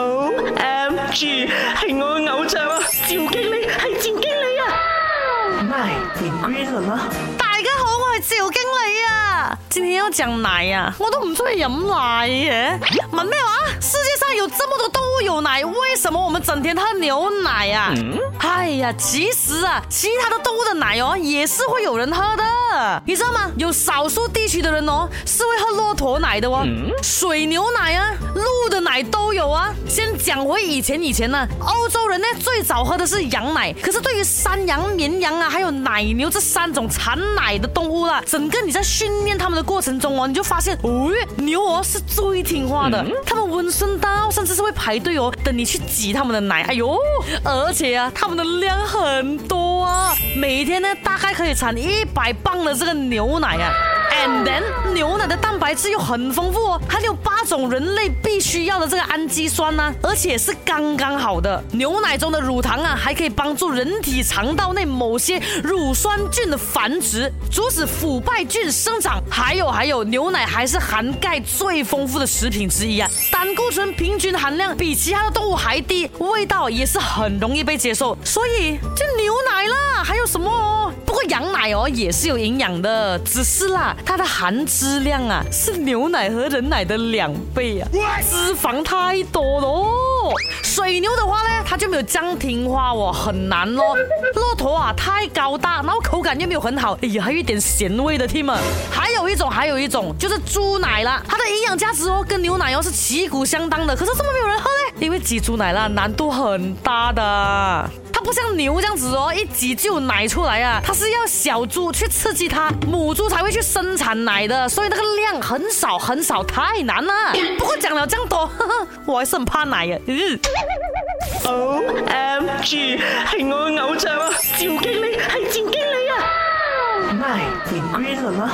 O M G，系我嘅偶像啊！赵经理系赵经理啊！奶，你 green 大家好，我系赵经理啊！今天要讲奶啊，我都唔中意饮奶耶。问咩话？世界上有这么多动物有奶，为什么我们整天喝牛奶啊？哎呀，其实啊，其他的动物的奶哦，也是会有人喝的，你知道吗？有少数地区的人哦，是会喝骆驼奶的哦，水牛奶啊，鹿。的奶都有啊！先讲回以前，以前呢，欧洲人呢最早喝的是羊奶。可是对于山羊、绵羊啊，还有奶牛这三种产奶的动物啦，整个你在训练它们的过程中哦，你就发现，哦，牛儿是最听话的，它们温顺到甚至是会排队哦，等你去挤它们的奶。哎呦，而且啊，它们的量很多啊，每天呢大概可以产一百磅的这个牛奶啊。And then，牛奶的蛋白质又很丰富哦，它有八种人类必须要的这个氨基酸呢，而且是刚刚好的。牛奶中的乳糖啊，还可以帮助人体肠道内某些乳酸菌的繁殖，阻止腐败菌生长。还有还有，牛奶还是含钙最丰富的食品之一啊，胆固醇平均含量比其他的动物还低，味道也是很容易被接受。所以就牛奶啦，还有什么？羊奶哦也是有营养的，只是啦，它的含脂量啊是牛奶和人奶的两倍啊，脂肪太多了。水牛的话呢，它就没有这么听话哦，很难咯。骆驼啊太高大，然后口感又没有很好，哎呀，还有一点咸味的。Team，还有一种，还有一种就是猪奶啦，它的营养价值哦跟牛奶哦是旗鼓相当的，可是怎么没有人喝呢？因为挤猪奶啦难度很大的。不像牛这样子哦，一挤就有奶出来啊！它是要小猪去刺激它，母猪才会去生产奶的，所以那个量很少很少，太难了。不过讲了这样多，我还是很怕奶呀。o m g o 我系我偶像啊！赵经理，系赵经理啊！My，green 了吗？